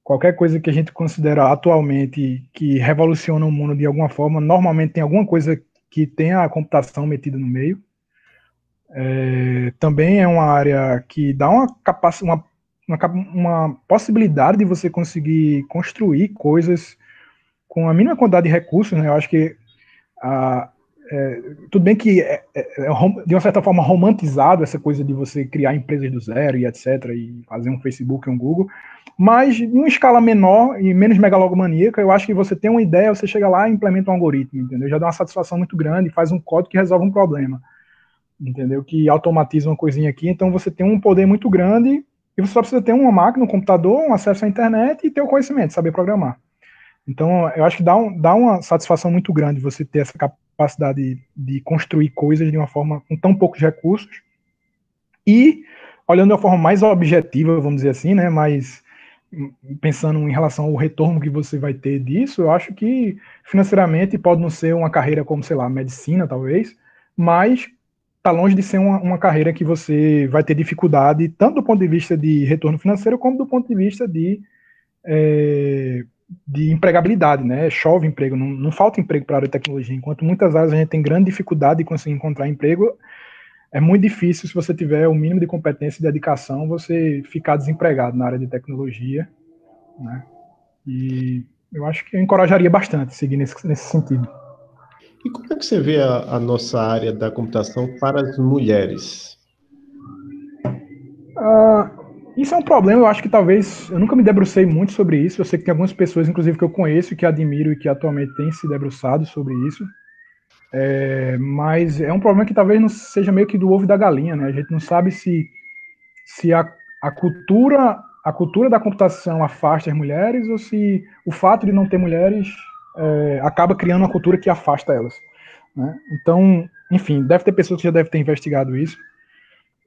Qualquer coisa que a gente considera atualmente que revoluciona o mundo de alguma forma, normalmente tem alguma coisa que tem a computação metida no meio. É, também é uma área que dá uma, uma, uma, uma, possibilidade de você conseguir construir coisas com a mínima quantidade de recursos. Né? Eu acho que a, é, tudo bem que é, é, é, de uma certa forma romantizado essa coisa de você criar empresas do zero e etc. e fazer um Facebook e um Google, mas em uma escala menor e menos megalomaníaca, eu acho que você tem uma ideia, você chega lá e implementa um algoritmo, entendeu? Já dá uma satisfação muito grande, faz um código que resolve um problema entendeu? Que automatiza uma coisinha aqui. Então você tem um poder muito grande e você só precisa ter uma máquina, um computador, um acesso à internet e ter o conhecimento, saber programar. Então eu acho que dá, um, dá uma satisfação muito grande você ter essa capacidade de, de construir coisas de uma forma com tão poucos recursos e olhando de uma forma mais objetiva, vamos dizer assim, né? Mas pensando em relação ao retorno que você vai ter disso, eu acho que financeiramente pode não ser uma carreira como, sei lá, medicina, talvez, mas está longe de ser uma, uma, carreira que você vai ter dificuldade, tanto do ponto de vista de retorno financeiro, como do ponto de vista de, é, de empregabilidade, né? Chove emprego, não, não falta emprego para a área de tecnologia. Enquanto muitas áreas a gente tem grande dificuldade de conseguir encontrar emprego, é muito difícil, se você tiver o mínimo de competência e dedicação, você ficar desempregado na área de tecnologia, né? E eu acho que eu encorajaria bastante seguir nesse, nesse sentido. E como é que você vê a, a nossa área da computação para as mulheres? Uh, isso é um problema, eu acho que talvez. Eu nunca me debrucei muito sobre isso. Eu sei que tem algumas pessoas, inclusive, que eu conheço, que admiro e que atualmente têm se debruçado sobre isso. É, mas é um problema que talvez não seja meio que do ovo da galinha, né? A gente não sabe se se a, a cultura a cultura da computação afasta as mulheres ou se o fato de não ter mulheres é, acaba criando uma cultura que afasta elas. Né? Então, enfim, deve ter pessoas que já devem ter investigado isso.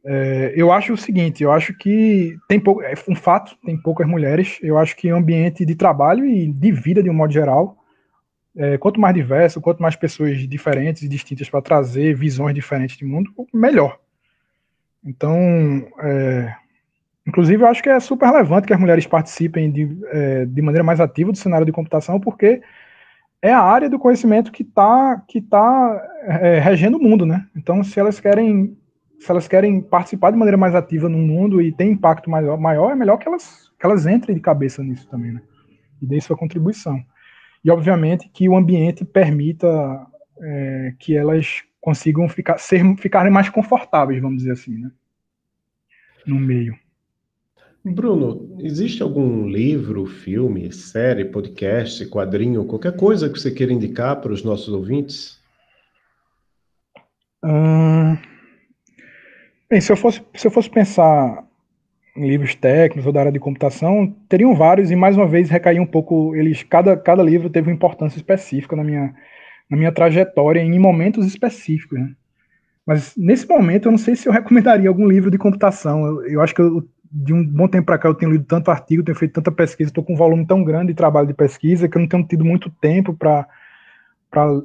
É, eu acho o seguinte, eu acho que tem pouco, é um fato, tem poucas mulheres. Eu acho que o ambiente de trabalho e de vida de um modo geral, é, quanto mais diverso, quanto mais pessoas diferentes e distintas para trazer visões diferentes de mundo, melhor. Então, é, inclusive, eu acho que é super relevante que as mulheres participem de, é, de maneira mais ativa do cenário de computação, porque é a área do conhecimento que está que tá, é, regendo o mundo, né? Então, se elas querem se elas querem participar de maneira mais ativa no mundo e ter impacto maior, maior é melhor que elas, que elas entrem de cabeça nisso também, né? E deem sua contribuição. E, obviamente, que o ambiente permita é, que elas consigam ficar, ser, ficarem mais confortáveis, vamos dizer assim, né? No meio. Bruno, existe algum livro, filme, série, podcast, quadrinho, qualquer coisa que você queira indicar para os nossos ouvintes? Hum, Bem, se eu fosse, se eu fosse pensar em livros técnicos ou da área de computação, teriam vários e mais uma vez recair um pouco eles cada, cada livro teve uma importância específica na minha na minha trajetória em momentos específicos, né? Mas nesse momento eu não sei se eu (laughs) recomendaria algum livro de computação. Eu, eu acho que eu, de um bom tempo para cá eu tenho lido tanto artigo, tenho feito tanta pesquisa, estou com um volume tão grande de trabalho de pesquisa que eu não tenho tido muito tempo para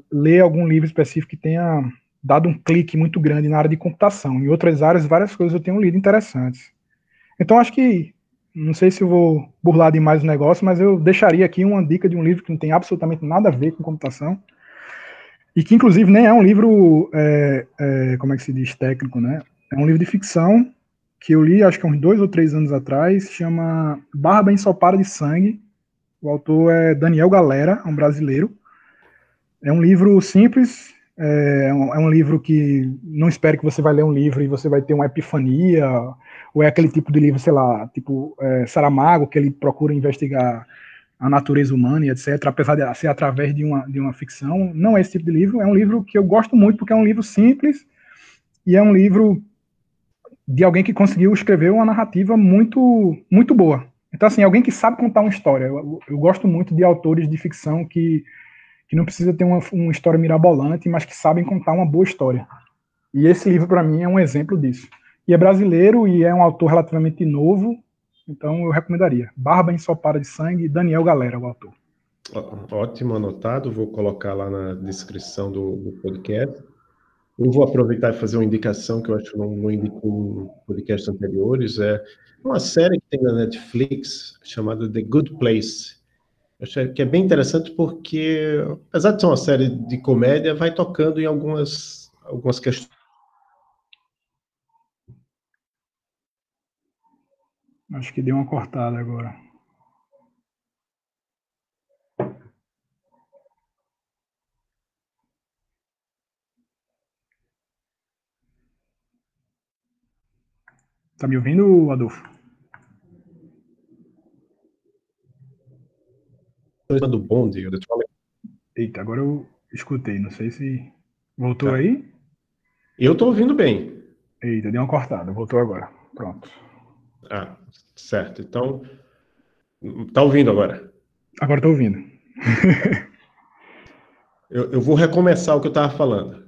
ler algum livro específico que tenha dado um clique muito grande na área de computação. Em outras áreas, várias coisas eu tenho lido interessantes. Então, acho que, não sei se eu vou burlar demais o negócio, mas eu deixaria aqui uma dica de um livro que não tem absolutamente nada a ver com computação, e que, inclusive, nem é um livro, é, é, como é que se diz, técnico, né? É um livro de ficção que eu li, acho que há uns dois ou três anos atrás, chama Barba Ensopada de Sangue. O autor é Daniel Galera, um brasileiro. É um livro simples, é um, é um, livro que não espere que você vai ler um livro e você vai ter uma epifania, ou é aquele tipo de livro, sei lá, tipo é, Saramago, que ele procura investigar a natureza humana e etc., apesar de ser através de uma, de uma ficção. Não é esse tipo de livro, é um livro que eu gosto muito, porque é um livro simples e é um livro de alguém que conseguiu escrever uma narrativa muito, muito boa. Então, assim, alguém que sabe contar uma história. Eu, eu gosto muito de autores de ficção que que não precisa ter uma, uma história mirabolante, mas que sabem contar uma boa história. E esse livro, para mim, é um exemplo disso. E é brasileiro e é um autor relativamente novo, então eu recomendaria. Barba Ensopada de Sangue, Daniel Galera, o autor. Ótimo, anotado. Vou colocar lá na descrição do, do podcast. Eu vou aproveitar e fazer uma indicação que eu acho que não, não em podcasts anteriores. É uma série que tem na Netflix chamada The Good Place. Acho que é bem interessante porque, apesar de ser uma série de comédia, vai tocando em algumas, algumas questões. Acho que deu uma cortada agora. Tá me ouvindo, Adolfo? do bonde, trolley. Eita, agora eu escutei, não sei se voltou tá. aí. Eu tô ouvindo bem. Eita, deu uma cortada, voltou agora. Pronto. Ah, certo. Então, tá ouvindo agora? Agora tô ouvindo. (laughs) eu, eu, vou recomeçar o que eu estava falando.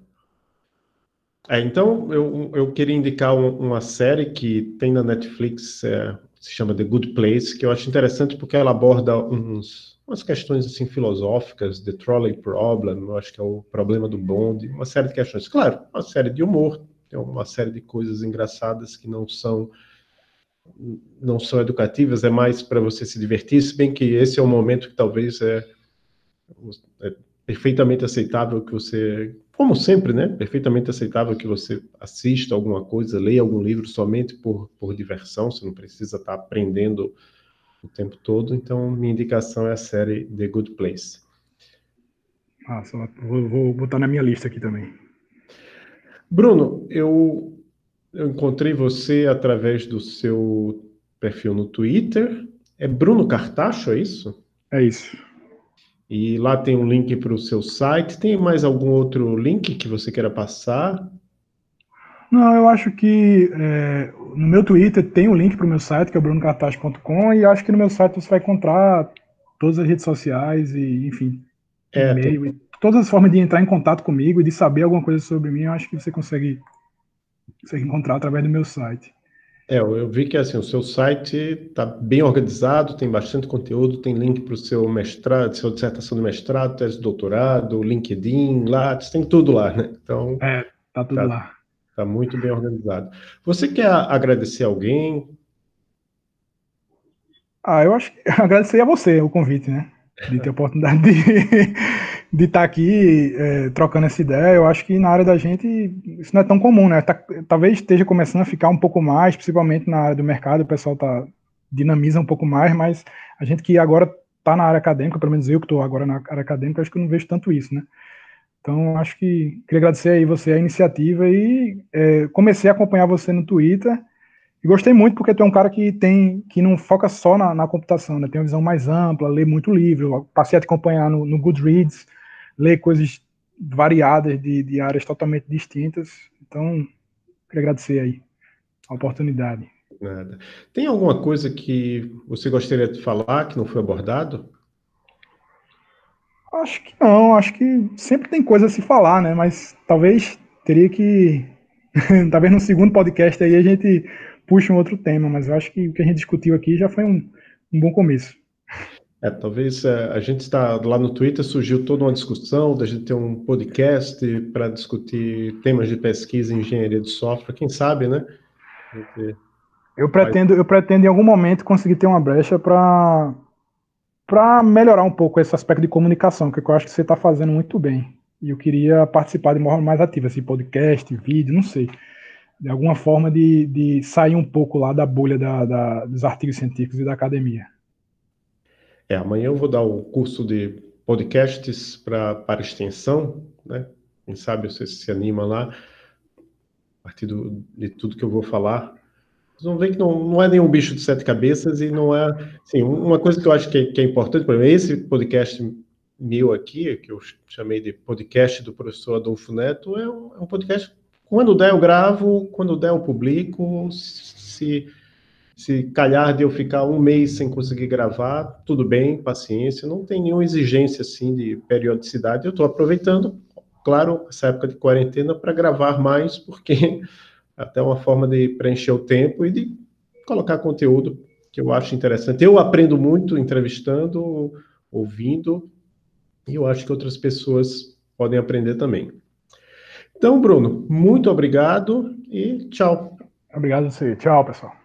É, então, eu, eu queria indicar um, uma série que tem na Netflix, é, se chama The Good Place, que eu acho interessante porque ela aborda uns umas questões assim filosóficas, The Trolley Problem, eu acho que é o problema do bonde, uma série de questões. Claro, uma série de humor, tem uma série de coisas engraçadas que não são não são educativas, é mais para você se divertir, se bem que esse é um momento que talvez é, é perfeitamente aceitável que você, como sempre, né, perfeitamente aceitável que você assista alguma coisa, leia algum livro somente por, por diversão, você não precisa estar aprendendo o tempo todo. Então, minha indicação é a série The Good Place. Ah, só, vou, vou botar na minha lista aqui também. Bruno, eu, eu encontrei você através do seu perfil no Twitter. É Bruno Cartacho, é isso? É isso. E lá tem um link para o seu site. Tem mais algum outro link que você queira passar? Não, eu acho que é, no meu Twitter tem o um link para o meu site, que é brunocartaz.com, e acho que no meu site você vai encontrar todas as redes sociais e, enfim, é, e-mail, tem... todas as formas de entrar em contato comigo e de saber alguma coisa sobre mim, eu acho que você consegue, consegue encontrar através do meu site. É, eu vi que assim, o seu site está bem organizado, tem bastante conteúdo, tem link para o seu mestrado, sua dissertação de mestrado, tese de doutorado, LinkedIn, Lattes, tem tudo lá, né? Então. É, tá tudo tá, lá. Está muito bem organizado. Você quer agradecer alguém? Ah, eu acho que (laughs) agradecer a você o convite, né? De ter a oportunidade de, de estar tá aqui é, trocando essa ideia. Eu acho que na área da gente isso não é tão comum, né? Tá, talvez esteja começando a ficar um pouco mais, principalmente na área do mercado, o pessoal tá dinamiza um pouco mais, mas a gente que agora está na área acadêmica, pelo menos eu que estou agora na área acadêmica, acho que eu não vejo tanto isso, né? Então, acho que queria agradecer aí você a iniciativa e é, comecei a acompanhar você no Twitter e gostei muito porque tu é um cara que tem que não foca só na, na computação, né? Tem uma visão mais ampla, lê muito livro, passei a te acompanhar no, no Goodreads, lê coisas variadas de, de áreas totalmente distintas. Então, queria agradecer aí a oportunidade. Nada. Tem alguma coisa que você gostaria de falar que não foi abordado? Acho que não, acho que sempre tem coisa a se falar, né? Mas talvez teria que. (laughs) talvez no segundo podcast aí a gente puxe um outro tema, mas eu acho que o que a gente discutiu aqui já foi um, um bom começo. É, talvez é, a gente está lá no Twitter, surgiu toda uma discussão da gente ter um podcast para discutir temas de pesquisa em engenharia de software, quem sabe, né? Eu pretendo, eu pretendo em algum momento conseguir ter uma brecha para para melhorar um pouco esse aspecto de comunicação, que eu acho que você está fazendo muito bem. E eu queria participar de uma forma mais ativa, assim, podcast, vídeo, não sei. De alguma forma de, de sair um pouco lá da bolha da, da, dos artigos científicos e da academia. É, amanhã eu vou dar o curso de podcasts pra, para extensão, né? Quem sabe você se anima lá, a partir do, de tudo que eu vou falar. Vocês vão ver que não, não é nenhum bicho de sete cabeças e não é. Assim, uma coisa que eu acho que é, que é importante, por exemplo, esse podcast meu aqui, que eu chamei de podcast do professor Adolfo Neto, é um, é um podcast. Quando der, eu gravo, quando der, eu publico. Se, se calhar de eu ficar um mês sem conseguir gravar, tudo bem, paciência, não tem nenhuma exigência assim de periodicidade. Eu estou aproveitando, claro, essa época de quarentena para gravar mais, porque (laughs) até uma forma de preencher o tempo e de colocar conteúdo que eu acho interessante. Eu aprendo muito entrevistando, ouvindo, e eu acho que outras pessoas podem aprender também. Então, Bruno, muito obrigado e tchau. Obrigado a você. Tchau, pessoal.